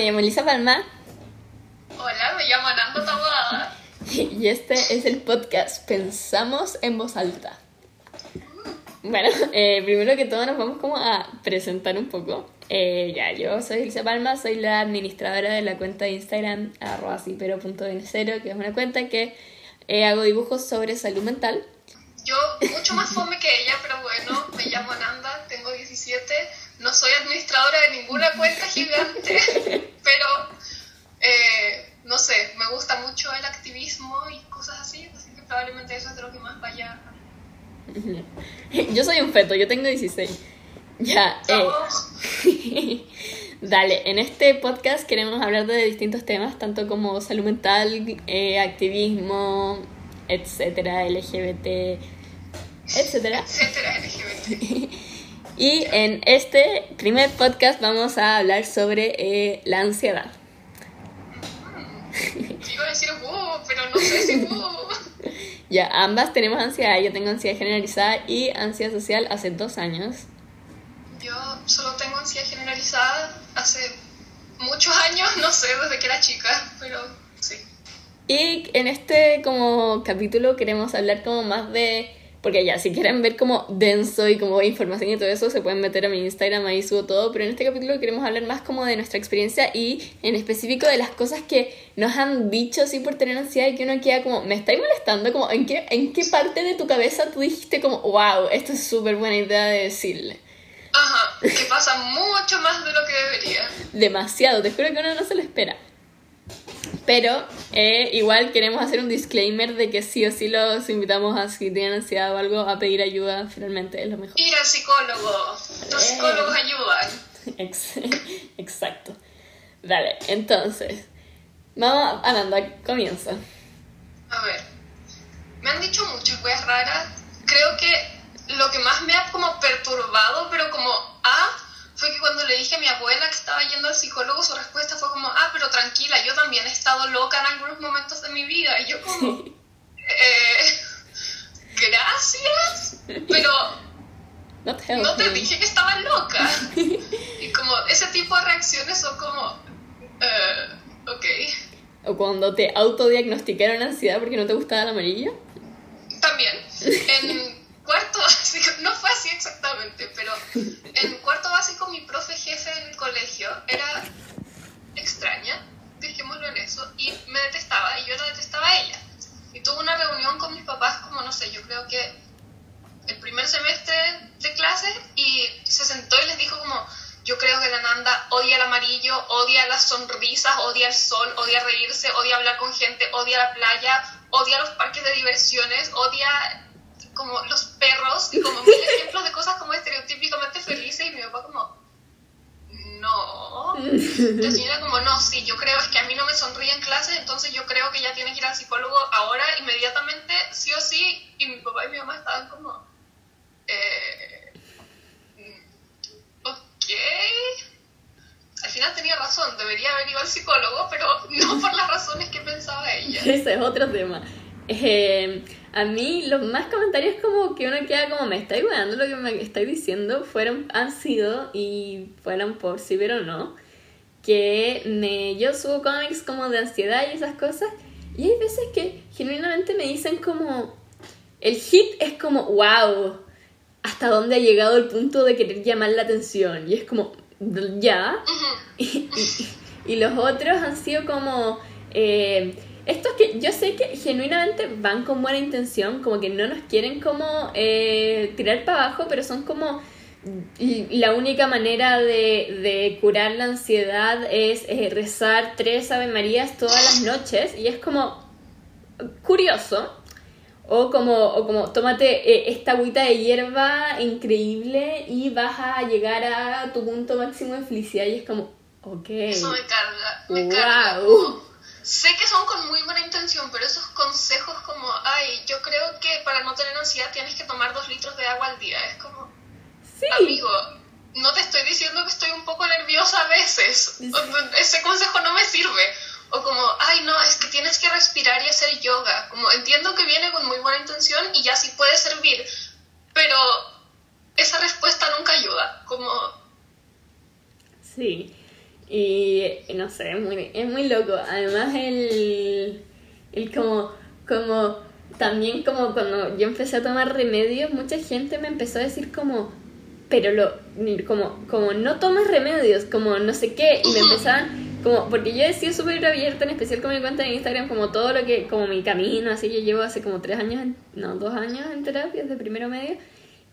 me llamo Elisa Palma. Hola, me llamo Nando Taboada. Y este es el podcast Pensamos en voz alta. Bueno, eh, primero que todo nos vamos como a presentar un poco. Eh, ya, yo soy Elisa Palma, soy la administradora de la cuenta de Instagram arroba cero, que es una cuenta que eh, hago dibujos sobre salud mental. Yo, mucho más fome que ella, pero bueno, me llamo Nanda, tengo 17, no soy administradora de ninguna cuenta gigante, pero eh, no sé, me gusta mucho el activismo y cosas así, así que probablemente eso es de lo que más vaya. Yo soy un feto, yo tengo 16. Ya, eh. Dale, en este podcast queremos hablar de distintos temas, tanto como salud mental, eh, activismo, etcétera, LGBT, etcétera. Etcétera, LGBT. y en este primer podcast vamos a hablar sobre eh, la ansiedad. Iba a decir wow, pero no sé si wow. Ya, ambas tenemos ansiedad. Yo tengo ansiedad generalizada y ansiedad social hace dos años. Yo solo tengo ansiedad generalizada hace muchos años, no sé, desde que era chica, pero sí. Y en este como capítulo queremos hablar como más de porque ya, si quieren ver como denso y como información y todo eso, se pueden meter a mi Instagram, ahí subo todo. Pero en este capítulo queremos hablar más como de nuestra experiencia y en específico de las cosas que nos han dicho así por tener ansiedad y que uno queda como, me estáis molestando, como, ¿en qué, en qué parte de tu cabeza tú dijiste como, wow, esto es súper buena idea de decirle? Ajá, que pasa mucho más de lo que debería. Demasiado, te juro que uno no se lo espera. Pero eh, igual queremos hacer un disclaimer de que sí o sí los invitamos a si tienen ansiedad o algo a pedir ayuda, finalmente es lo mejor. Ir al psicólogo. Los Eh. psicólogos ayudan. Ex- Exacto. Dale, entonces. Vamos, Ananda, comienza. A ver, me han dicho muchas weas raras. Creo que lo que más me ha como perturbado, pero como cuando le dije a mi abuela que estaba yendo al psicólogo, su respuesta fue como, ah, pero tranquila, yo también he estado loca en algunos momentos de mi vida. Y yo como, eh, gracias, pero no te dije que estaba loca. Y como ese tipo de reacciones son como, eh, ok. O cuando te autodiagnosticaron ansiedad porque no te gustaba el amarillo. También, en cuarto básico, no fue así exactamente, pero en cuarto básico mi profe jefe en el colegio era extraña, dejémoslo en eso, y me detestaba y yo la detestaba a ella. Y tuve una reunión con mis papás como, no sé, yo creo que el primer semestre de clases y se sentó y les dijo como, yo creo que la Nanda odia el amarillo, odia las sonrisas, odia el sol, odia reírse, odia hablar con gente, odia la playa, odia los parques de diversiones, odia como los perros y como mil ejemplos de cosas como estereotípicamente felices y mi papá como, no. La señora como, no, sí, yo creo es que a mí no me sonríe en clase, entonces yo creo que ya tienes que ir al psicólogo ahora, inmediatamente, sí o sí, y mi papá y mi mamá estaban como, eh, ok. Al final tenía razón, debería haber ido al psicólogo, pero no por las razones que pensaba ella. Ese es otro tema. Eh, a mí los más comentarios como que uno queda como me estáis weando lo que me estáis diciendo fueron han sido y fueron por sí pero no que me, yo subo cómics como de ansiedad y esas cosas y hay veces que genuinamente me dicen como el hit es como wow hasta dónde ha llegado el punto de querer llamar la atención y es como ya y, y- y los otros han sido como eh, estos que yo sé que genuinamente van con buena intención, como que no nos quieren como eh, tirar para abajo, pero son como y la única manera de, de curar la ansiedad es eh, rezar tres Ave Marías todas las noches y es como curioso. O como, o como tómate eh, esta agüita de hierba increíble y vas a llegar a tu punto máximo de felicidad y es como, ok. Eso me carga, me Wow. carga. sé que son con muy buena intención, pero esos consejos como, ay, yo creo que para no tener ansiedad tienes que tomar dos litros de agua al día. Es como, Sí. amigo, no te estoy diciendo que estoy un poco nerviosa a veces. Ese consejo no me sirve. O como, ay, no, es que tienes que respirar y hacer yoga. Como entiendo que viene con muy buena intención y ya sí puede servir, pero esa respuesta nunca ayuda. Como, Sí. Y no sé, es muy, es muy loco. Además el, el como, como, también como cuando yo empecé a tomar remedios, mucha gente me empezó a decir como, pero lo, como, como no tomes remedios, como no sé qué, y me empezaban como, porque yo he sido súper abierta, en especial con mi cuenta de Instagram, como todo lo que, como mi camino, así yo llevo hace como tres años, no, dos años en terapia, desde primero medio,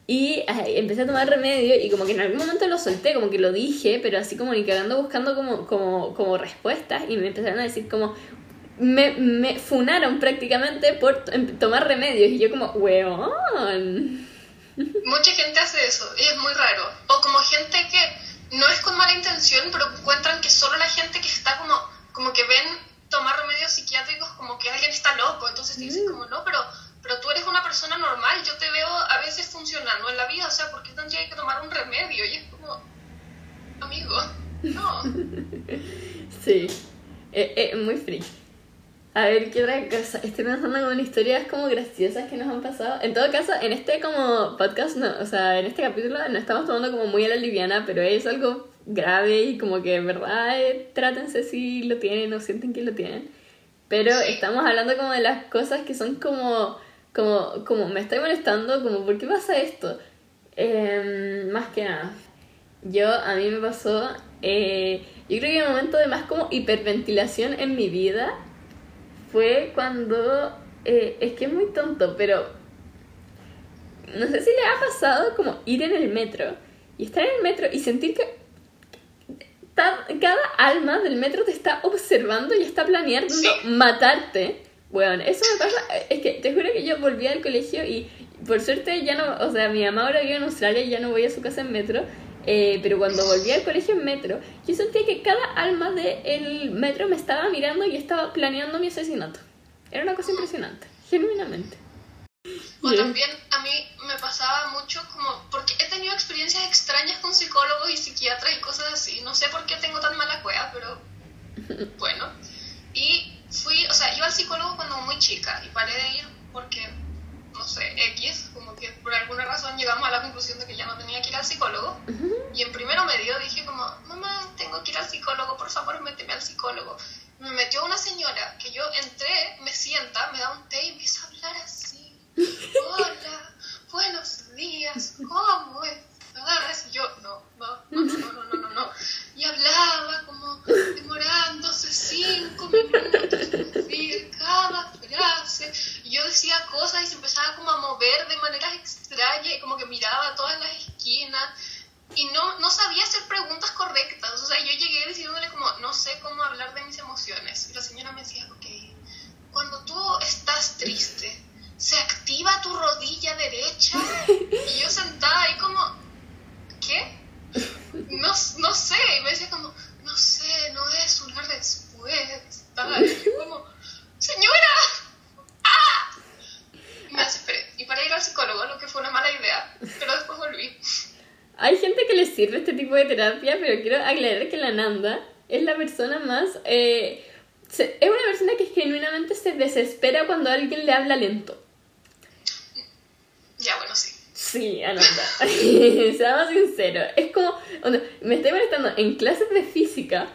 y empecé a tomar remedio y como que en algún momento lo solté, como que lo dije, pero así como ni quedando buscando como, como, como respuestas y me empezaron a decir como, me, me funaron prácticamente por tomar remedios y yo como, weón. Mucha gente hace eso y es muy raro. O como gente que no es con mala intención, pero encuentran que solo la gente que está como, como que ven tomar remedios psiquiátricos como que alguien está loco, entonces te dicen mm. como, no, pero pero tú eres una persona normal, yo te veo a veces funcionando en la vida, o sea, ¿por qué tendría que tomar un remedio? Y es como, amigo, no. sí, es, eh, eh, muy free. A ver, ¿qué otra cosa? Estoy pensando como en historias como graciosas que nos han pasado. En todo caso, en este como podcast, no, o sea, en este capítulo no estamos tomando como muy a la liviana, pero es algo grave y como que en verdad eh, trátense si lo tienen o sienten que lo tienen. Pero estamos hablando como de las cosas que son como como, como me estoy molestando, como, ¿por qué pasa esto? Em, más que nada, yo, a mí me pasó, eh, yo creo que el momento de más como hiperventilación en mi vida fue cuando, eh, es que es muy tonto, pero no sé si le ha pasado como ir en el metro y estar en el metro y sentir que cada alma del metro te está observando y está planeando matarte. Bueno, eso me pasa, es que te juro que yo volví al colegio y por suerte ya no, o sea, mi mamá ahora vive en Australia y ya no voy a su casa en metro, eh, pero cuando volví al colegio en metro, yo sentía que cada alma del metro me estaba mirando y estaba planeando mi asesinato. Era una cosa impresionante, genuinamente. O también a mí me pasaba mucho como, porque he tenido experiencias extrañas con psicólogos y psiquiatras y cosas así, no sé por qué tengo tan mala cueva, pero bueno. Y fui, o sea, iba al psicólogo cuando muy chica y paré de ir porque, no sé, X, como que por alguna razón llegamos a la conclusión de que ya no tenía que ir al psicólogo. Y en primero medio dije como, mamá, tengo que ir al psicólogo, por favor, méteme al psicólogo. Me metió una señora que yo entré, me sienta, me da un té y empieza a hablar así. Hola, buenos días, ¿cómo estás? Y yo, no, no, no, no, no, no, no. no. Y hablaba como demorándose cinco minutos en cada frase. Y yo decía cosas y se empezaba como a mover de maneras extrañas y como que miraba a todas las esquinas. Y no, no sabía hacer preguntas correctas. O sea, yo llegué diciéndole como, no sé cómo hablar de mis emociones. Y la señora me decía, ok, cuando tú estás triste, ¿se activa tu rodilla derecha? Y yo sentada ahí como, ¿qué? No, no sé. Y me decía como, no sé, no es una respuesta. Y como, señora, ¡ah! Y para ir al psicólogo, lo que fue una mala idea, pero después volví. Hay gente que le sirve este tipo de terapia, pero quiero aclarar que la Nanda es la persona más... Eh, es una persona que genuinamente se desespera cuando alguien le habla lento. Sí. Ananda. Seamos sinceros. Es como, me estoy molestando en clases de física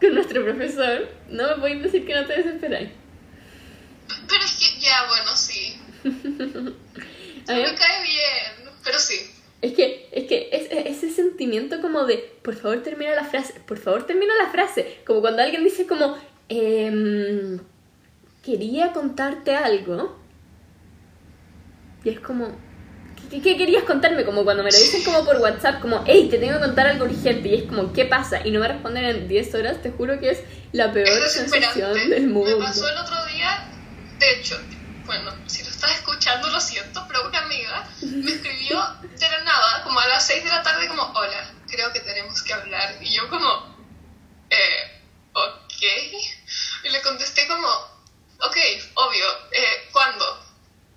con nuestro profesor. No me podéis decir que no te desesperáis. Pero es que, ya, bueno, sí. A mí me cae bien, pero sí. Es que, es que ese sentimiento como de, por favor termina la frase, por favor termina la frase. Como cuando alguien dice como, eh, quería contarte algo. Y es como, ¿Qué, querías contarme? Como cuando me lo dicen como por WhatsApp, como, hey, te tengo que contar algo urgente. Y es como, ¿qué pasa? Y no me responden en 10 horas, te juro que es la peor sensación del mundo. Me pasó el otro día, de hecho, bueno, si lo estás escuchando, lo siento, pero una amiga me escribió de la nada, como a las 6 de la tarde, como, hola, creo que tenemos que hablar. Y yo como, eh, ok. Y le contesté como, ok, obvio, eh, ¿cuándo?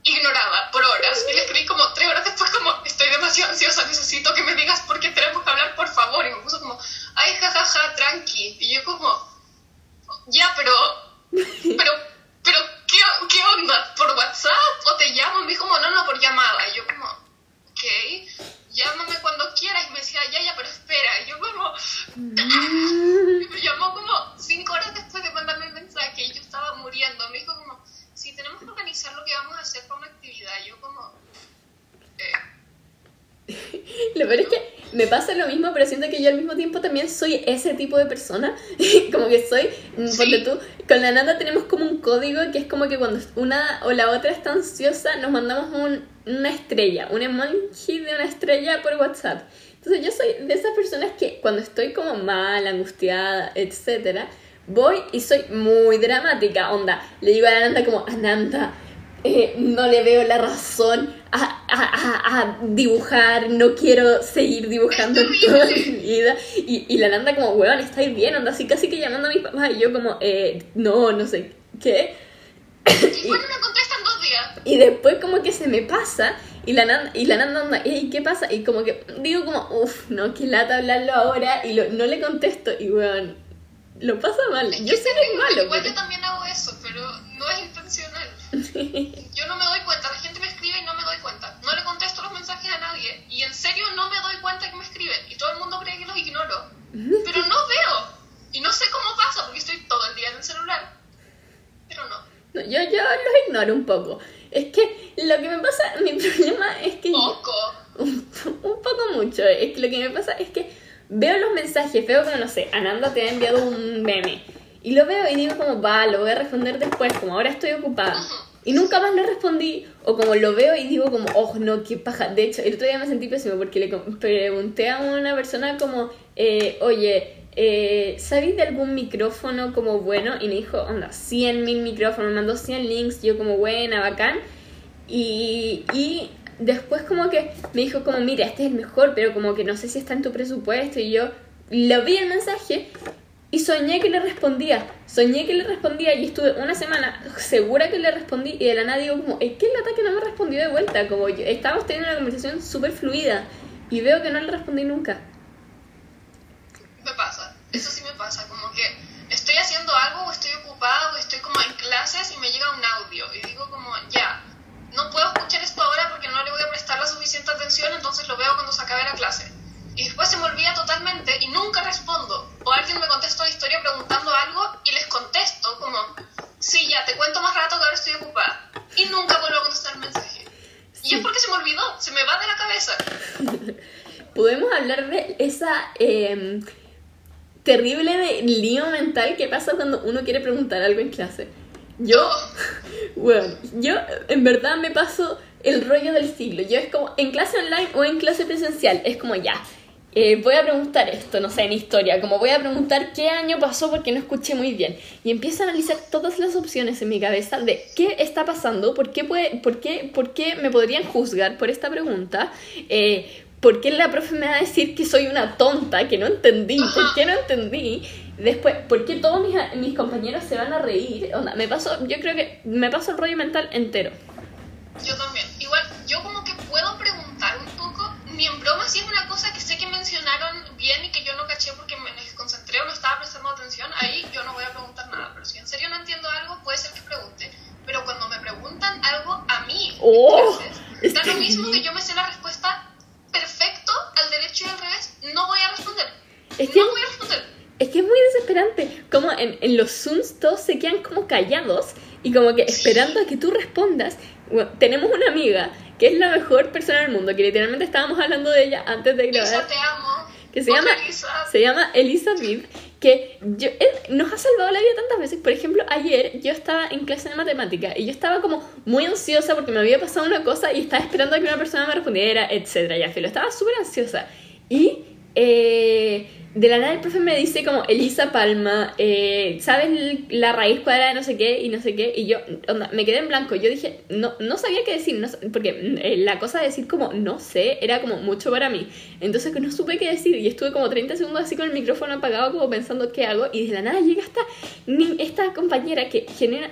ignoraba por horas. Y le escribí como tres horas después como, estoy demasiado ansiosa, necesito que me digas por qué tenemos que hablar, por favor. Y me puso como, ay, jajaja, ja, ja, tranqui. Y yo como, ya, pero, pero, pero, ¿qué, ¿qué onda? ¿Por WhatsApp o te llamo? Me dijo no, no, por llamada. Y yo como, ok, llámame cuando quieras. Y me decía, ya, ya, pero espera. Y yo como, y me llamó como cinco horas después de mandarme el mensaje y yo estaba muriendo. Me dijo como, tenemos que organizar lo que vamos a hacer con una actividad. Yo como... Eh, lo peor es que me pasa lo mismo, pero siento que yo al mismo tiempo también soy ese tipo de persona. como que soy, mm, ¿Sí? porque tú, con la nada tenemos como un código que es como que cuando una o la otra está ansiosa, nos mandamos un, una estrella, un emoji de una estrella por WhatsApp. Entonces yo soy de esas personas que cuando estoy como mal, angustiada, etcétera, voy y soy muy dramática, onda. Le digo a la Nanda como, Ananda, eh, no le veo la razón a, a, a- a dibujar, no quiero seguir dibujando toda mi vida. Y, y la Nanda como, weón, estáis bien, onda, así casi que llamando a mis papás y yo como, eh, no, no sé qué. Y bueno, me contestan dos días. Y después como que se me pasa y la Nanda, y la Nanda anda, "Ey, ¿qué pasa? Y como que digo como, uff, no, qué lata hablarlo ahora y lo- no le contesto y weón, lo pasa mal. Es Yo sé que es malo, Igual pero... yo también hago eso, pero no es intencional. Yo no me doy cuenta, la gente me escribe y no me doy cuenta. No le contesto los mensajes a nadie y en serio no me doy cuenta que me escriben y todo el mundo cree que los ignoro. Pero no veo y no sé cómo pasa porque estoy todo el día en el celular. Pero no. No, yo, yo los ignoro un poco. Es que lo que me pasa, mi problema es que... yo- Poco. un, un poco mucho. Es que lo que me pasa es que veo los mensajes, veo como, no sé, Ananda te ha enviado un meme. Y lo veo y digo como, va, lo voy a responder después, como ahora estoy ocupada. Y nunca más le respondí. O como lo veo y digo como, oh, no, qué paja. De hecho, el otro día me sentí pésimo porque le pregunté a una persona como, eh, oye, eh, ¿sabéis de algún micrófono como bueno? Y me dijo, onda, 100 mil micrófonos, me mandó 100 links. Yo como, buena, bacán. Y, y después como que me dijo como, mira, este es el mejor, pero como que no sé si está en tu presupuesto. Y yo lo vi el mensaje y soñé que le respondía. Soñé que le respondía y estuve una semana segura que le respondí y de la nada digo como, es que el ataque no me respondió de vuelta. Como yo, estábamos teniendo una conversación súper fluida y veo que no le respondí nunca. Me pasa. Eso sí me pasa. Como que estoy haciendo algo o estoy ocupada o estoy como en clases y me llega un audio y digo como, ya, no puedo escuchar esto ahora porque no le voy a prestar la suficiente atención, entonces lo veo cuando se acabe la clase. Y después se me olvida totalmente y nunca respondo. O alguien me contesta una historia preguntando algo y les contesto como, sí, ya, te cuento más rato que ahora estoy ocupada. Y nunca vuelvo a contestar el mensaje. Y es porque se me olvidó, se me va de la cabeza. Podemos hablar de esa eh, terrible de lío mental que pasa cuando uno quiere preguntar algo en clase. Yo, bueno, yo en verdad me paso el rollo del siglo. Yo es como en clase online o en clase presencial, es como ya. eh, voy a preguntar esto, no sé, en historia, como voy a preguntar qué año pasó porque no escuché muy bien. Y empiezo a analizar todas las opciones en mi cabeza de qué está pasando, por qué, puede, por qué, por qué me podrían juzgar por esta pregunta, eh, por qué la profe me va a decir que soy una tonta, que no entendí, por qué no entendí. Después, ¿por qué todos mis, mis compañeros se van a reír? Onda, me paso, yo creo que me paso el rollo mental entero. Yo también. Igual, yo como que puedo preguntar un poco, ni en broma si es una cosa que sé que mencionaron bien y que yo no caché porque me desconcentré o no estaba prestando atención, ahí yo no voy a preguntar nada. Pero si en serio no entiendo algo, puede ser que pregunte. Pero cuando me preguntan algo a mí, Oh, clases, es da lo mismo que yo me sé la respuesta perfecto al derecho y al revés, no voy a responder. Es que- No voy a responder. Es que es muy desesperante. Como en, en los Zooms todos se quedan como callados y como que esperando a que tú respondas. Bueno, tenemos una amiga que es la mejor persona del mundo, que literalmente estábamos hablando de ella antes de grabar. Lisa, te amo. que se Otra llama, Lisa. se llama Elizabeth, que yo, él nos ha salvado la vida tantas veces. Por ejemplo, ayer yo estaba en clase de matemática y yo estaba como muy ansiosa porque me había pasado una cosa y estaba esperando a que una persona me respondiera, etcétera. Ya, filo, estaba súper ansiosa. Y eh, de la nada el profe me dice como, Elisa Palma, eh, ¿sabes la raíz cuadrada de no sé qué y no sé qué? Y yo, onda, me quedé en blanco. Yo dije, no, no sabía qué decir, no, porque eh, la cosa de decir como, no sé, era como mucho para mí. Entonces no supe qué decir y estuve como 30 segundos así con el micrófono apagado como pensando qué hago y de la nada llega esta, esta compañera que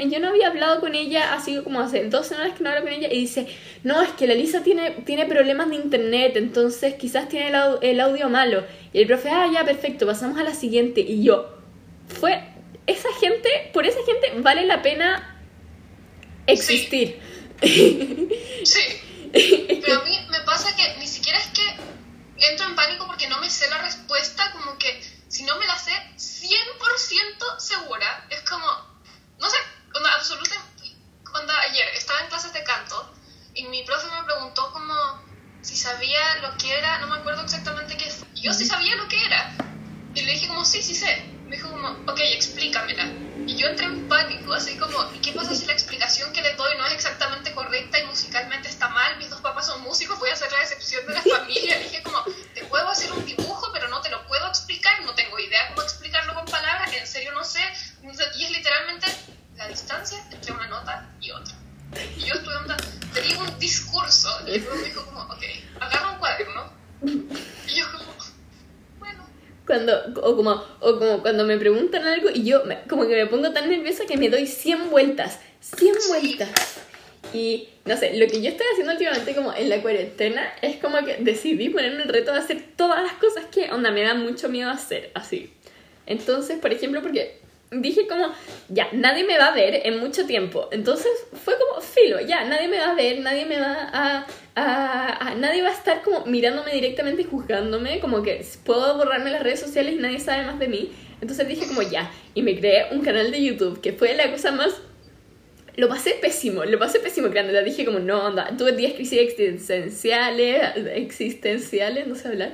yo no había hablado con ella así como hace dos semanas que no hablo con ella y dice, no, es que la Lisa tiene, tiene problemas de internet, entonces quizás tiene el, el audio malo. Y el profe, ah, ya, perfecto, pasamos a la siguiente. Y yo, fue, esa gente, por esa gente vale la pena existir. Sí. Pero a mí me pasa que ni siquiera es que entro en pánico porque no me sé la respuesta, como que si no me la sé 100% segura, es como, no sé, onda absoluta, onda ayer estaba en clases de canto y mi profe me preguntó como si sabía lo que era, no me acuerdo exactamente qué fue. Yo sí sabía lo que era. Y le dije como, sí, sí sé. Me dijo como, ok, explícamela. Y yo entré en pánico, así como, ¿y qué pasa si la explicación que le doy no es exactamente correcta y musicalmente está mal? Mis dos papás son músicos, voy a hacer la decepción de la familia. Le dije como, te puedo hacer un dibujo, pero no te lo puedo explicar, no tengo idea cómo explicarlo con palabras, en serio no sé. Y es literalmente la distancia entre una nota y otra. Y yo estuve onda, te digo un discurso, y luego me dijo como, ok, agarra un cuaderno. Y yo como, bueno. Cuando, o como, o como cuando me preguntan algo y yo me- como que me pongo tan nerviosa que me doy 100 vueltas. 100 Sí. vueltas. Y no sé, lo que yo estoy haciendo últimamente como en la cuarentena es como que decidí ponerme el reto de hacer todas las cosas que onda me da mucho miedo hacer, así. Entonces, por ejemplo, porque dije como, ya, nadie me va a ver en mucho tiempo. Entonces fue como, filo, ya, nadie me va a ver, nadie me va a, a, a- nadie va a estar como mirándome directamente y juzgándome, como que puedo borrarme las redes sociales y nadie sabe más de mí. Entonces dije como, ya, y me creé un canal de YouTube, que fue la cosa más lo pasé pésimo, lo pasé pésimo creándola. Dije como, no, onda, tuve 10 crisis existenciales, existenciales, no sé hablar.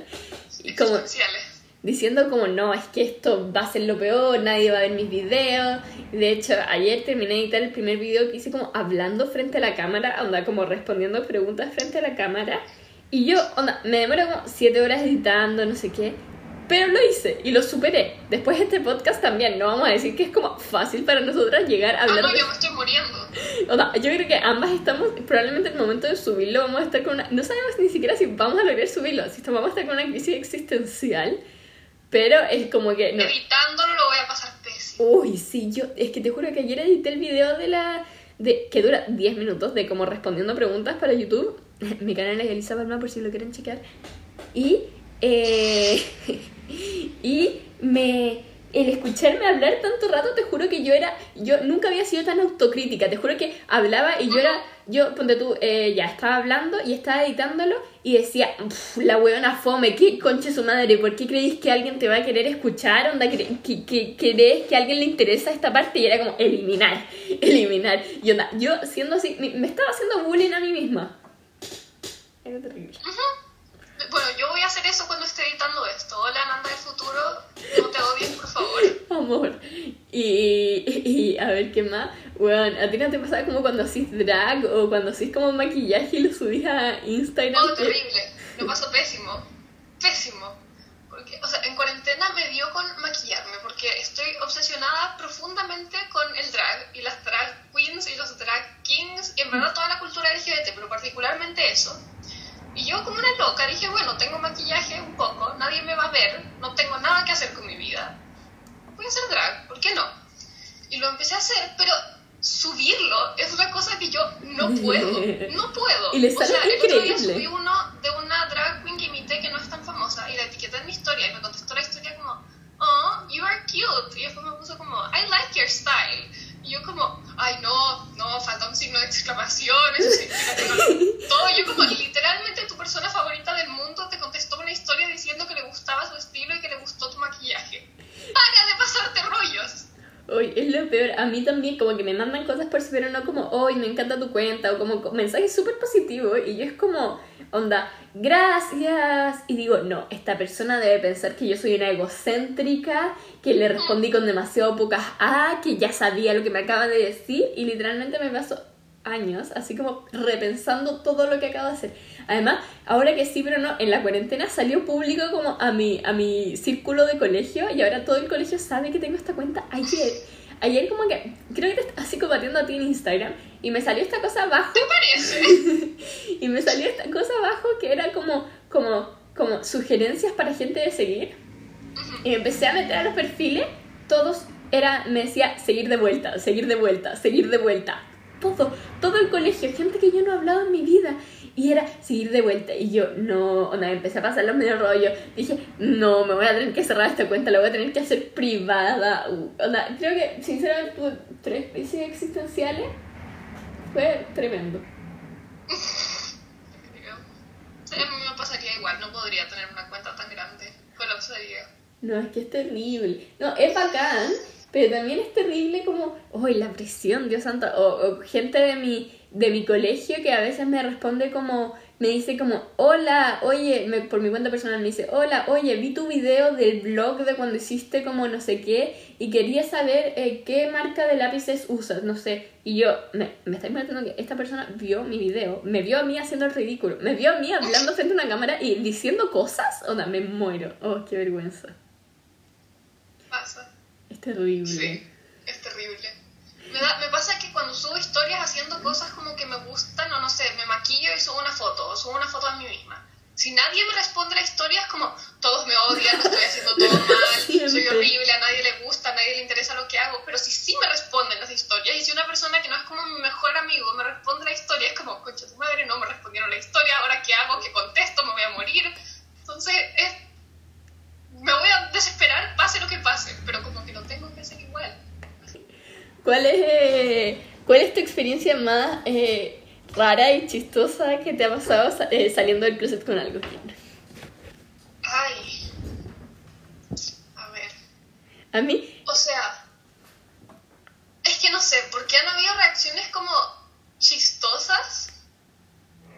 Y como Existenciales. Diciendo como, no, es que esto va a ser lo peor, nadie va a ver mis videos. De hecho, ayer terminé de editar el primer video que hice como hablando frente a la cámara, onda, como respondiendo preguntas frente a la cámara. Y yo, onda, me demoro como 7 horas editando, no sé qué. Pero lo hice y lo superé. Después este podcast también, no vamos a decir que es como fácil para nosotras llegar a Ah, hablar no, de yo me estoy muriendo. o sea, yo creo que ambas estamos, probablemente en el momento de subirlo vamos a estar con una, no sabemos ni siquiera si vamos a lograr subirlo, si vamos a estar con una crisis existencial, pero es como que, no, Editándolo lo voy a pasar pésimo. uy, sí, yo, es que te juro que ayer edité el video de la, de, que dura 10 minutos, de como respondiendo preguntas para YouTube, mi canal es Elisa Palma por si lo quieren checar, y, eh, y me... El escucharme hablar tanto rato, te juro que yo era, yo nunca había sido tan autocrítica, te juro que hablaba y yo era, yo, ponte tú, eh, ya estaba hablando y estaba editándolo y decía, "Pf, la weona fome, qué conche su madre, ¿por qué creéis que alguien te va a querer escuchar? Onda, ¿Crees que a alguien le interesa esta parte? Y era como, eliminar, eliminar. Y onda, yo siendo así, me, me estaba haciendo bullying a mí misma. Era terrible. Bueno, yo voy a hacer eso cuando esté editando esto. Hola, Nanda del futuro. No te odies, por favor. Amor. Y, y a ver qué más. Bueno, ¿a ti no te pasaba como cuando hacís drag o cuando hacís como maquillaje y lo subís a Instagram? Oh, terrible. Lo paso pésimo. Pésimo. Porque, o sea, en cuarentena me dio con maquillarme porque estoy obsesionada profundamente con el drag y las drag queens y los drag kings y en verdad toda la cultura LGBT, pero particularmente eso. Y yo como una loca dije, bueno, tengo maquillaje un poco, nadie me va a ver, no tengo nada que hacer con mi vida. Voy a hacer drag, ¿por qué no? Y lo empecé a hacer, pero subirlo es una cosa que yo no puedo, no puedo. Y le o sea, el otro día increíble. subí uno de una drag queen que imité que no es tan famosa y la etiqueté en mi historia y me contestó la historia como, oh, you are cute. Y después me puso como, I like your style. Y yo como, ay no, no, falta un signo de exclamación, eso significa que no. Y yo como, persona favorita del mundo te contestó una historia diciendo que le gustaba su estilo y que le gustó tu maquillaje. Para de pasarte rollos. Uy, es lo peor. A mí también, como que me mandan cosas por si, pero no como, hoy me encanta tu cuenta, o como co- mensajes súper positivos. Y yo es como, onda, gracias. Y digo, no, esta persona debe pensar que yo soy una egocéntrica, que le respondí con demasiado pocas A, que ya sabía lo que me acaba de decir. Y literalmente me paso años, así como repensando todo lo que acabo de hacer. Además, ahora que sí, pero no, en la cuarentena salió público como a mi, a mi círculo de colegio y ahora todo el colegio sabe que tengo esta cuenta ayer. Ayer como que, creo que te estaba psicopatiendo a ti en Instagram y me salió esta cosa abajo ¿Te parece? y me salió esta cosa abajo que era como, como, como sugerencias para gente de seguir. Y me empecé a meter a los perfiles, todos era, me decía seguir de vuelta, seguir de vuelta, seguir de vuelta. Todo, todo el colegio, gente que yo no he hablado en mi vida. Y era seguir de vuelta. Y yo, no, me empecé a pasar los medio rollo. Dije, no, me voy a tener que cerrar esta cuenta, la voy a tener que hacer privada. Uh, Onda, creo que, sinceramente, tuve tres crisis existenciales. Fue tremendo. Sí, a mí me pasaría igual, no podría tener una cuenta tan grande. Colapsaría. No, es que es terrible. No, es bacán, pero también es terrible como, ¡ay, la presión, Dios santo! O, o gente de mi, de mi colegio que a veces me responde como me dice como, hola, oye, me- por mi cuenta personal me dice, hola, oye, vi tu video del blog de cuando hiciste como no sé qué y quería saber eh, qué marca de lápices usas, no sé. Y yo, me, me está imaginando que esta persona vio mi video, me vio a mí haciendo el ridículo, me vio a mí hablando frente a una cámara y diciendo cosas, o me muero. Oh, qué vergüenza. Pasa. Es terrible. Sí, es terrible. Me, da- me pasa que cuando subo historias haciendo cosas como que me gustan, o no sé, me maquillo y subo una foto, o subo una foto a mí misma. Si nadie me responde la historia, es como, todos me odian, lo estoy haciendo todo mal, soy horrible, a nadie le gusta, a nadie le interesa lo que hago. Pero si sí me responden las historias, y si una persona que no es como mi mejor amigo me responde la historia, es como, concha tu madre, no me respondieron la historia, ahora qué hago, qué contesto, me voy a morir. Entonces, es, me voy a desesperar, pase lo que pase, pero como que lo tengo que hacer igual. ¿Cuál es, eh, ¿Cuál es tu experiencia más eh, rara y chistosa que te ha pasado sa- eh, saliendo del closet con algo? Ay. A ver. A mí, O sea. Es que no sé, porque han habido reacciones como chistosas,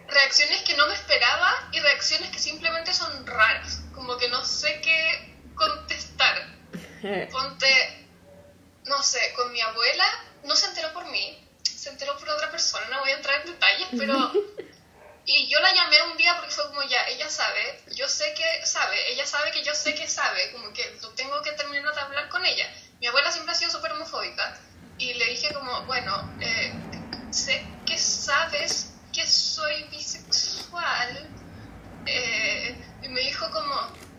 reacciones que no me esperaba y reacciones que simplemente son raras. Como que no sé qué contestar. Ponte, no sé, con mi abuela, no se enteró por mí, se enteró por otra persona, no voy a entrar en detalles, pero... Y yo la llamé un día porque fue como ya, ella sabe, yo sé que sabe, ella sabe que yo sé que sabe, como que lo tengo que terminar de hablar con ella. Mi abuela siempre ha sido súper homofóbica y le dije como, bueno, eh, sé que sabes que soy bisexual. Eh, y me dijo como,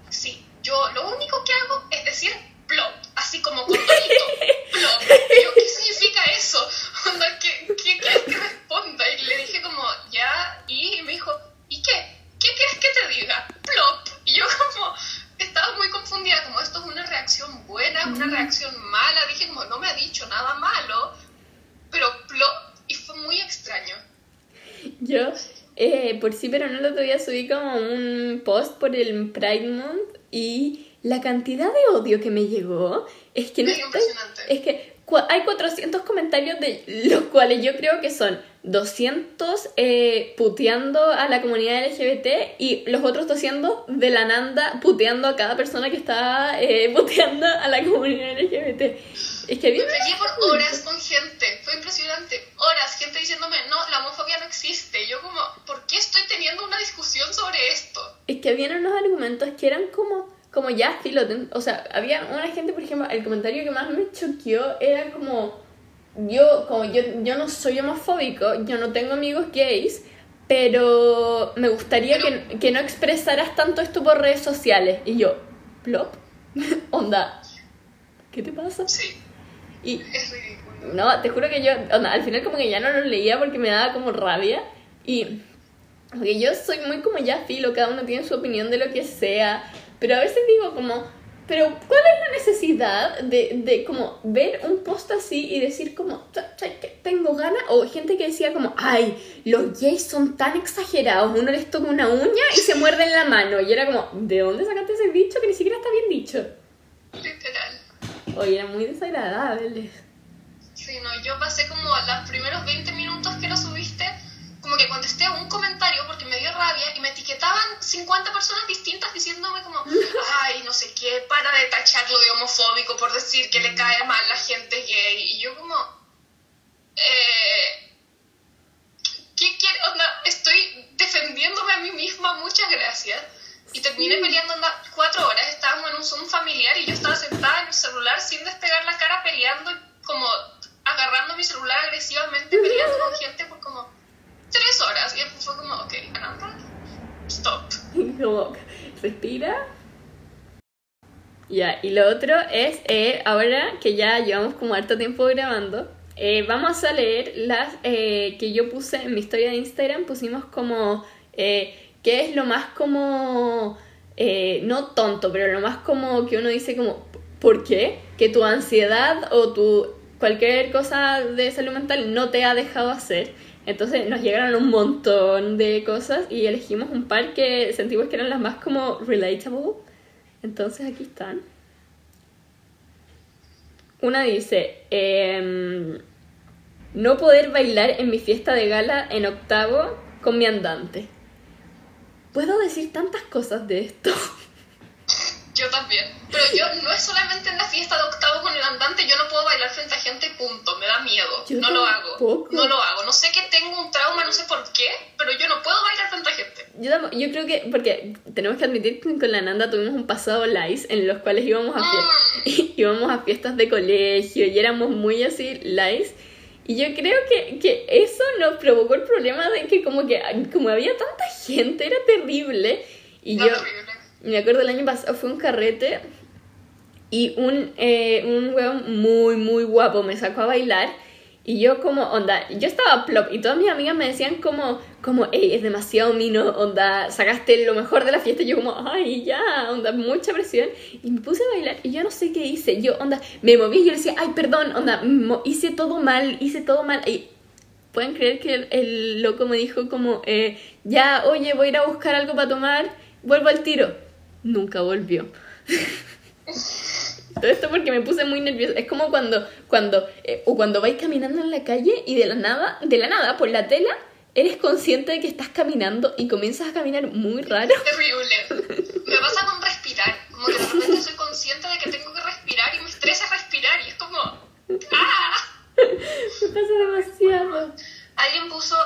sí, yo lo único que hago es decir plop, así como con tonito, plop. Y yo, ¿qué significa eso? Onda, ¿qué, qué quieres que responda? Y le dije como, ya, y me dijo, ¿y qué? ¿Qué quieres que te diga? Plop. Y yo como, estaba muy confundida, como esto es una reacción buena, es una reacción mala. Dije como, no me ha dicho nada malo, pero plop. Y fue muy extraño. yo, eh, por sí, pero no el otro día subí como un post por el Pride Month y la cantidad de odio que me llegó es que no Es estoy-. Es que hay 400 comentarios de los cuales yo creo que son 200 eh, puteando a la comunidad LGBT y los otros 200 de la Nanda puteando a cada persona que está eh, puteando a la comunidad LGBT. Es que Me bien peleé por horas con gente, fue impresionante. Horas, gente diciéndome, no, la homofobia no existe. Yo como, ¿por qué estoy teniendo una discusión sobre esto? Es que habían unos argumentos que eran como, como ya ten- O sea, había una gente, por ejemplo, el comentario que más me choqueó era como, yo, como yo, yo no soy homofóbico, yo no tengo amigos gays, pero me gustaría que, que no expresaras tanto esto por redes sociales. Y yo, plop, onda, ¿qué te pasa? Sí, Y no, te juro que yo, onda, al final como que ya no lo leía porque me daba como rabia. Y porque yo soy muy como ya filo, cada uno tiene su opinión de lo que sea. Pero a veces digo como, pero ¿cuál es la necesidad de, de como ver un post así y decir como, "Sa- ¿sabes qué? Tengo ganas? O gente que decía como, ay, los gays son tan exagerados, uno les toca una uña y se muerde en la mano. Y era como, ¿de dónde sacaste ese dicho que ni siquiera está bien dicho? Literal. Oye, era muy desagradable. Sí, no, yo pasé como los primeros 20 minutos que lo subiste, como que contesté un comentario porque me dio rabia y me etiquetaban 50 personas distintas diciéndome como, ay, no sé qué, para de tacharlo de homofóbico por decir que le cae mal la gente gay. Y yo como, eh, ¿qué quiere? Estoy defendiéndome a mí misma, muchas gracias. Y terminé peleando onda, cuatro horas, estábamos en un Zoom familiar y yo estaba sentada en el celular sin despegar la cara peleando como agarrando mi celular agresivamente peleando con gente por como tres horas. Y fue como, ok, Ananda, stop. como respira. Ya, y lo otro es, eh, ahora que ya llevamos como harto tiempo grabando, eh, vamos a leer las eh, que yo puse en mi historia de Instagram, pusimos como, eh, ¿qué es lo más como, eh, no tonto, pero lo más como que uno dice como, ¿por qué? Que tu ansiedad o tu cualquier cosa de salud mental no te ha dejado hacer. Entonces nos llegaron un montón de cosas y elegimos un par que sentimos que eran las más como relatable. Entonces aquí están. Una dice, em, no poder bailar en mi fiesta de gala en octavo con mi andante. Puedo decir tantas cosas de esto. Yo también. Pero yo no es solamente en la fiesta de octavo con el andante, yo no puedo bailar frente a gente, punto. Me da miedo. Yo no lo hago. No lo hago. No sé que tengo un trauma, no sé por qué, pero yo no puedo bailar frente a gente. Yo, tampoco- yo creo que, porque tenemos que admitir que con la Nanda tuvimos un pasado lice en los cuales íbamos a, fie- íbamos a fiestas de colegio y éramos muy así lice. Y yo creo que, que eso nos provocó el problema de que como que como había tanta gente, era terrible. Y No, yo, me acuerdo el año pasado fue un carrete y un, eh, un weón muy, muy guapo me sacó a bailar. Y yo como, onda, yo estaba plop y todas mis amigas me decían como, como, hey, es demasiado mino, onda, sacaste lo mejor de la fiesta. Y yo como, ay, ya, onda, mucha presión. Y me puse a bailar y yo no sé qué hice. Yo, onda, me moví y yo decía, ay, perdón, onda, hice todo mal, hice todo mal. Y pueden creer que el, el loco me dijo como, eh, ya, oye, voy a ir a buscar algo para tomar, vuelvo al tiro. Nunca volvió. Todo esto porque me puse muy nerviosa. Es como cuando, cuando, eh, o cuando vais caminando en la calle y de la nada, de la nada, por la tela, eres consciente de que estás caminando y comienzas a caminar muy raro. Terrible. Me pasa con respirar. Como que de repente soy consciente de que tengo que respirar y me estresa respirar y es como. ¡Ah! Me pasa demasiado. Alguien puso.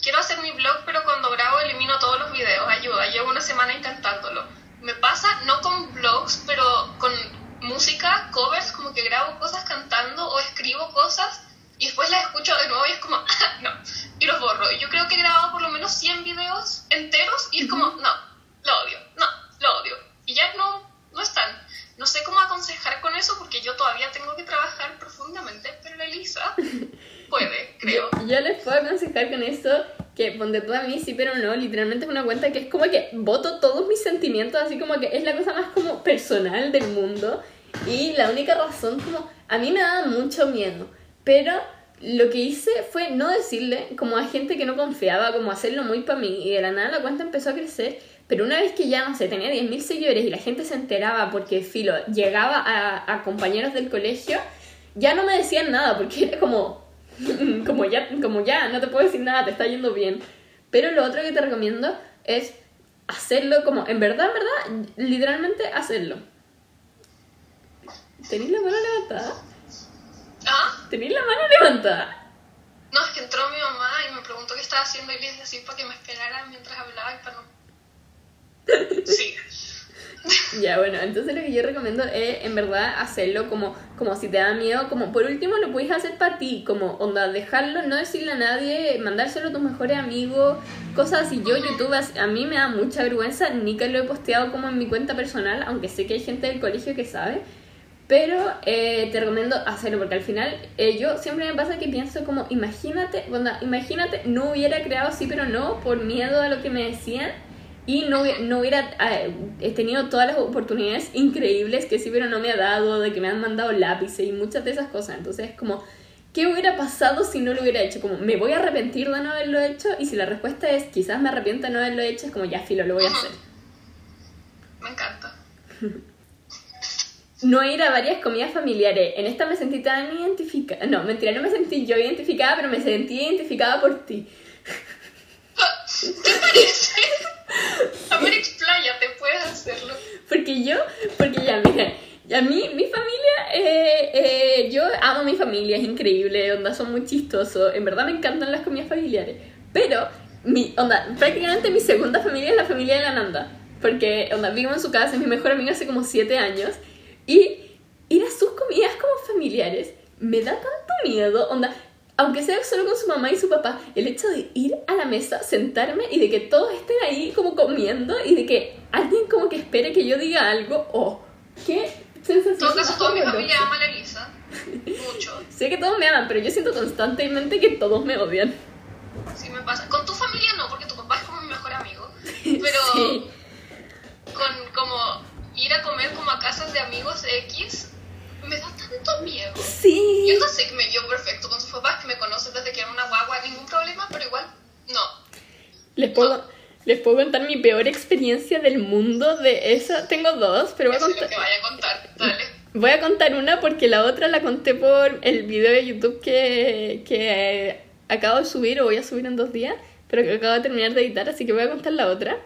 Quiero hacer mi blog, pero cuando grabo elimino todos los videos. Ayuda, llevo una semana intentándolo. Me pasa no con blogs, pero con música, covers, como que grabo cosas cantando o escribo cosas y después las escucho de nuevo y es como, "Ah, no, y los borro. Yo creo que he grabado por lo menos 100 videos enteros y es como, no, lo odio, no, lo odio. Y ya no, no están. No sé cómo aconsejar con eso porque yo todavía tengo que trabajar profundamente, pero la Elisa puede, creo. Yo, yo les puedo aconsejar con esto que ponte tú a mí, sí, pero no. Literalmente es una cuenta que es como que voto todos mis sentimientos, así como que es la cosa más como personal del mundo. Y la única razón, como a mí me daba mucho miedo, pero lo que hice fue no decirle como a gente que no confiaba, como hacerlo muy para mí. Y de la nada la cuenta empezó a crecer. Pero una vez que ya, no sé, tenía 10.000 seguidores y la gente se enteraba porque, filo, llegaba a, a compañeros del colegio, ya no me decían nada porque era como, como ya, como ya, no te puedo decir nada, te está yendo bien. Pero lo otro que te recomiendo es hacerlo como, en verdad, en verdad, literalmente hacerlo. ¿Tenéis la mano levantada? ¿Ah? ¿Tenéis la mano levantada? No, es que entró mi mamá y me preguntó qué estaba haciendo y le dije así para que me esperara mientras hablaba y para no... Sí. Ya, bueno, entonces lo que yo recomiendo es en verdad hacerlo como, como si te da miedo, como por último lo puedes hacer para ti, como onda, dejarlo, no decirle a nadie, mandárselo a tus mejores amigos, cosas así. Yo YouTube, a mí me da mucha vergüenza, ni que lo he posteado como en mi cuenta personal, aunque sé que hay gente del colegio que sabe. Pero eh, te recomiendo hacerlo porque al final eh, yo siempre me pasa que pienso como, imagínate, onda, imagínate, no hubiera creado sí pero no por miedo a lo que me decían y no, no hubiera eh, tenido todas las oportunidades increíbles que sí pero no me ha dado, de que me han mandado lápices y muchas de esas cosas. Entonces es como, ¿qué hubiera pasado si no lo hubiera hecho? Como, ¿me voy a arrepentir de no haberlo hecho? Y si la respuesta es, quizás me arrepiento de no haberlo hecho, es como, ya filo, lo voy a hacer. Me encanta. no ir a varias comidas familiares. En esta me sentí tan identificada. No, mentira, no me sentí yo identificada, pero me sentí identificada por ti. ¿Qué? A ver, expláyate, puedes hacerlo. Porque yo, porque ya, mira, a mí, mi familia, eh, eh, yo amo a mi familia, es increíble, onda, son muy chistosos. En verdad me encantan las comidas familiares. Pero, mi, onda, prácticamente mi segunda familia es la familia de la Nanda. Porque, onda, vivo en su casa, es mi mejor amiga hace como siete años. Y ir a sus comidas como familiares me da tanto miedo, onda, aunque sea solo con su mamá y su papá, el hecho de ir a la mesa, sentarme y de que todos estén ahí como comiendo y de que alguien como que espere que yo diga algo, oh, qué sensación. En todo caso, toda mi familia ama a la Elisa. Mucho. Sé que todos me aman, pero yo siento constantemente que todos me odian. Sí me pasa. Con tu familia no, porque tu papá es como mi mejor amigo. Pero Sí. con como ir a comer como a casas de amigos X, me da tanto miedo. Sí. Yo no sé que me llevo perfecto con sus papás, que me conocen desde que era una guagua, ningún problema, pero igual, no. Les puedo, les puedo contar mi peor experiencia del mundo de esa. Tengo dos, pero voy a contar. a contar. Dale. Voy a contar una porque la otra la conté por el video de YouTube que, que eh, acabo de subir o voy a subir en dos días, pero que acabo de terminar de editar, así que voy a contar la otra.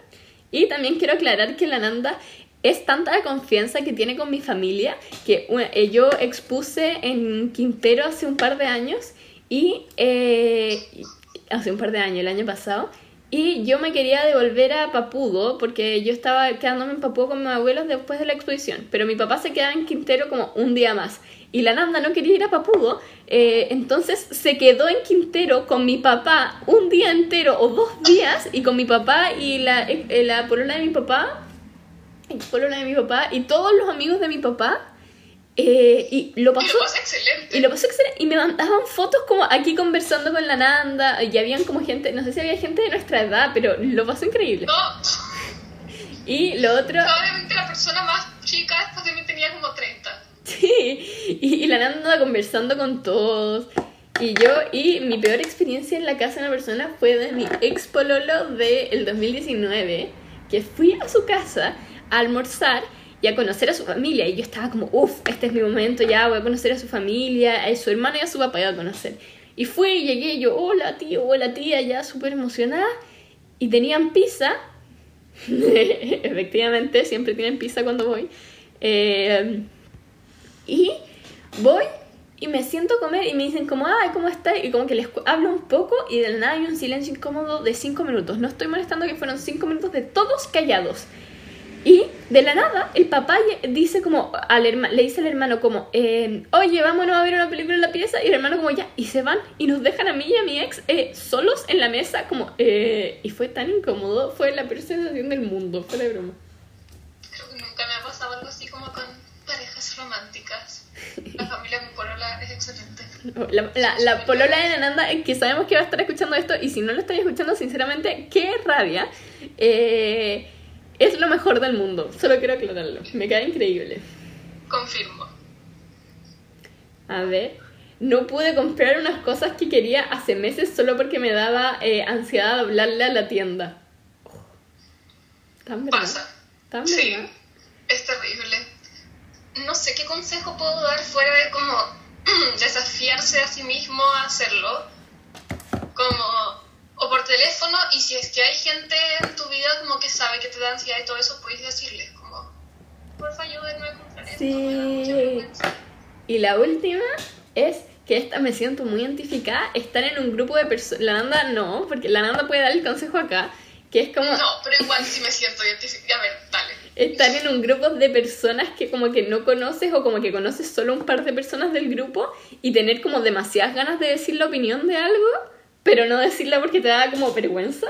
Y también quiero aclarar que la Nanda es tanta la confianza que tiene con mi familia que una- eh, yo expuse en Quintero hace un par de años y eh, y- hace un par de años, el año pasado, y yo me quería devolver a Papudo porque yo estaba quedándome en Papudo con mis abuelos después de la exposición, pero mi papá se quedaba en Quintero como un día más. Y la Nanda no quería ir a Papudo, eh, entonces se quedó en Quintero con mi papá un día entero o dos días y con mi papá y la, eh, la polola de mi papá y polola de mi papá y todos los amigos de mi papá eh, y lo Y pasó lo pasa excelente. y lo pasó excelente y me mandaban fotos como aquí conversando con la Nanda y habían como gente, no sé si había gente de nuestra edad, pero lo pasó increíble. No, Y lo otro, probablemente la persona más chica de mí tenía como 30. sí, y, y la Nanda conversando con todos. Y yo, y mi peor experiencia en la casa de una persona fue de mi ex pololo del 2019, que fui a su casa a almorzar y a conocer a su familia. Y yo estaba como, uff, este es mi momento, ya voy a conocer a su familia, a su hermano y a su papá iba a conocer. Y fui y llegué, yo, hola tío, hola tía, ya súper emocionada. Y tenían pizza. Efectivamente, siempre tienen pizza cuando voy. Eh, y voy y me siento a comer y me dicen como, ay, ¿cómo estás? Y como que les hablo un poco y de nada hay un silencio incómodo de cinco minutos. No estoy molestando que fueron cinco minutos de todos callados. Y de la nada, el papá dice como, al herma- le dice al hermano como, eh, oye, vámonos a ver una película en la pieza. Y el hermano como, ya, y se van y nos dejan a mí y a mi ex eh, solos en la mesa como, eh, y fue tan incómodo, fue la peor sensación del mundo, fue la broma. Creo que nunca me ha pasado algo así como con parejas románticas. La familia mi polola es excelente. La, la, la polola de Nananda, eh, que sabemos que va a estar escuchando esto, y si no lo estáis escuchando, sinceramente, qué rabia. Eh, es lo mejor del mundo, solo quiero aclararlo. Me cae increíble. Confirmo. A ver, no pude comprar unas cosas que quería hace meses solo porque me daba eh, ansiedad hablarle a la tienda. Oh, tan verdad. Pasa. Tan Sí, verdad. es terrible. No sé qué consejo puedo dar fuera de como desafiarse a sí mismo a hacerlo. Como, o por teléfono, y si es que hay gente en tu vida como que sabe que te da ansiedad y todo eso, puedes decirles como, porfa, ayúdenme a comprar esto. Sí. vergüenza". Y la última es que esta me siento muy identificada, estar en un grupo de personas, la Nanda no, porque la Nanda puede dar el consejo acá, que es como No, pero igual sí me siento identificada. A ver, dale. estar en un grupo de personas que como que no conoces o como que conoces solo un par de personas del grupo y tener como demasiadas ganas de decir la opinión de algo, pero no decirla porque te da como vergüenza.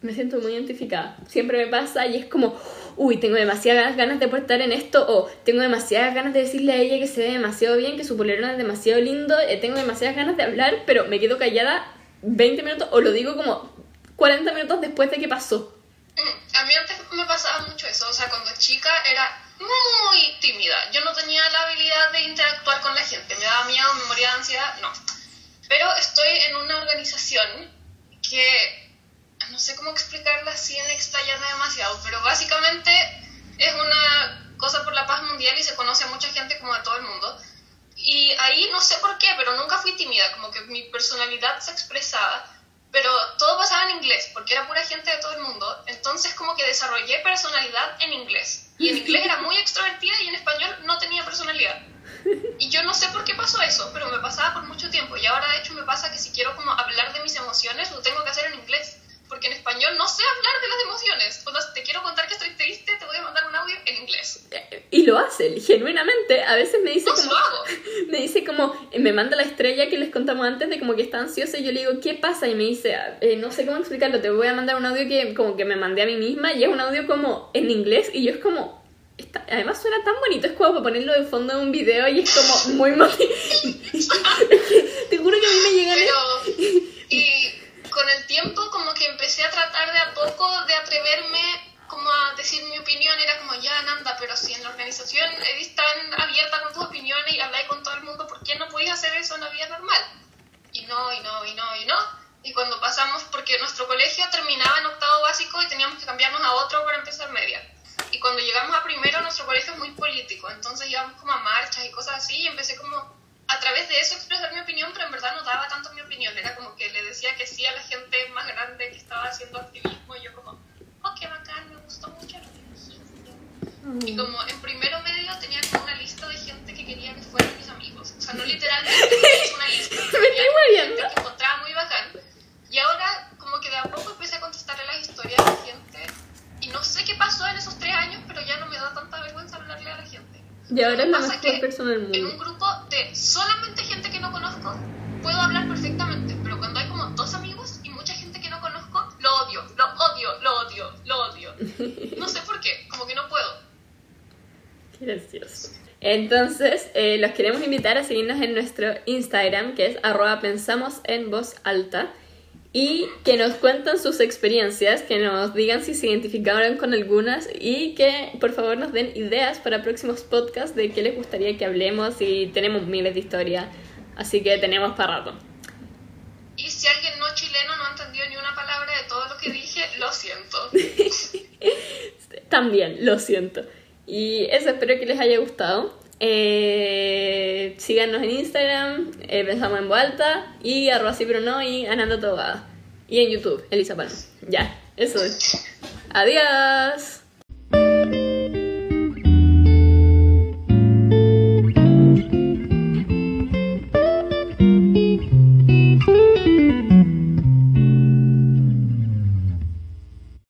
Me siento muy identificada. Siempre me pasa y es como, uy, tengo demasiadas ganas de aportar en esto o tengo demasiadas ganas de decirle a ella que se ve demasiado bien, que su polerón es demasiado lindo, eh, tengo demasiadas ganas de hablar, pero me quedo callada 20 minutos o lo digo como 40 minutos después de que pasó. Mm, A mí antes me pasaba mucho eso, o sea, cuando chica era muy tímida. Yo no tenía la habilidad de interactuar con la gente, me daba miedo, me moría de ansiedad, no. Pero estoy en una organización que no sé cómo explicarla sin explayarme demasiado, pero básicamente es una cosa por la paz mundial y se conoce a mucha gente como de todo el mundo. Y ahí no sé por qué, pero nunca fui tímida, como que mi personalidad se expresaba, pero todo pasaba en inglés, porque era pura gente de todo el mundo, entonces como que desarrollé personalidad en inglés. Y en inglés era muy extrovertida y en español no tenía personalidad. Y yo no sé por qué pasó eso, pero me pasaba por mucho tiempo. Y ahora de hecho me pasa que si quiero como hablar de mis emociones, lo tengo que hacer en inglés. Porque en español no sé hablar de las emociones. O sea, te quiero contar que estoy triste, te voy a mandar un audio en inglés. Y lo hace, genuinamente. A veces me dice No como, lo hago. me dice como, me manda la estrella que les contamos antes de como que está ansiosa y yo le digo, ¿qué pasa? Y me dice, "Eh, no sé cómo explicarlo, te voy a mandar un audio que como que me mandé a mí misma y es un audio como en inglés y yo es como, está- además suena tan bonito, es como para ponerlo de fondo de un video y es como muy te juro que a mí me llegan... Pero, y con el tiempo como que empecé a tratar de a poco de atreverme como a decir mi opinión, era como, ya, Nanda, pero si en la organización eres tan abierta con tus opiniones y habláis con todo el mundo, ¿por qué no podéis hacer eso en la vida normal? Y no, y no, y no, y no. Y cuando pasamos, porque nuestro colegio terminaba en octavo básico y teníamos que cambiarnos a otro para empezar media. Y cuando llegamos a primero, nuestro colegio es muy político, entonces íbamos como a marchas y cosas así, y empecé como a través de eso expresar mi opinión, pero en verdad no daba tanto mi opinión, era como que le decía que sí a la gente más grande que estaba haciendo activismo, y yo como, ok, Y como en primero medio tenía como una lista de gente que quería que fueran mis amigos. O sea, no literalmente, es una lista. Me Tenía estoy gente que encontraba muy bacán. Y ahora como que de a poco empecé a contestarle las historias la gente. Y no sé qué pasó en esos tres años, pero ya no me da tanta vergüenza hablarle a la gente. Y ahora es la mejor que persona del En un mundo. grupo de solamente gente que no conozco, puedo hablar perfectamente, pero cuando hay como dos amigos y mucha gente que no conozco, lo odio, lo odio, lo odio, lo odio. No sé por qué, como que no puedo. Qué gracioso. Entonces, eh, los queremos invitar a seguirnos en nuestro Instagram, que es arroba pensamos en voz alta, y que nos cuenten sus experiencias, que nos digan si se identificaron con algunas y que por favor nos den ideas para próximos podcasts de qué les gustaría que hablemos y tenemos miles de historias, así que tenemos para rato. Y si alguien no chileno no entendió ni una palabra de todo lo que dije, lo siento. También, lo siento. Y eso, espero que les haya gustado. Eh, síganos en Instagram, eh, pensamos en voz alta, y arroba sí y Ananda Tobada. Y en YouTube, Elisa Palma. Ya, eso es. Adiós.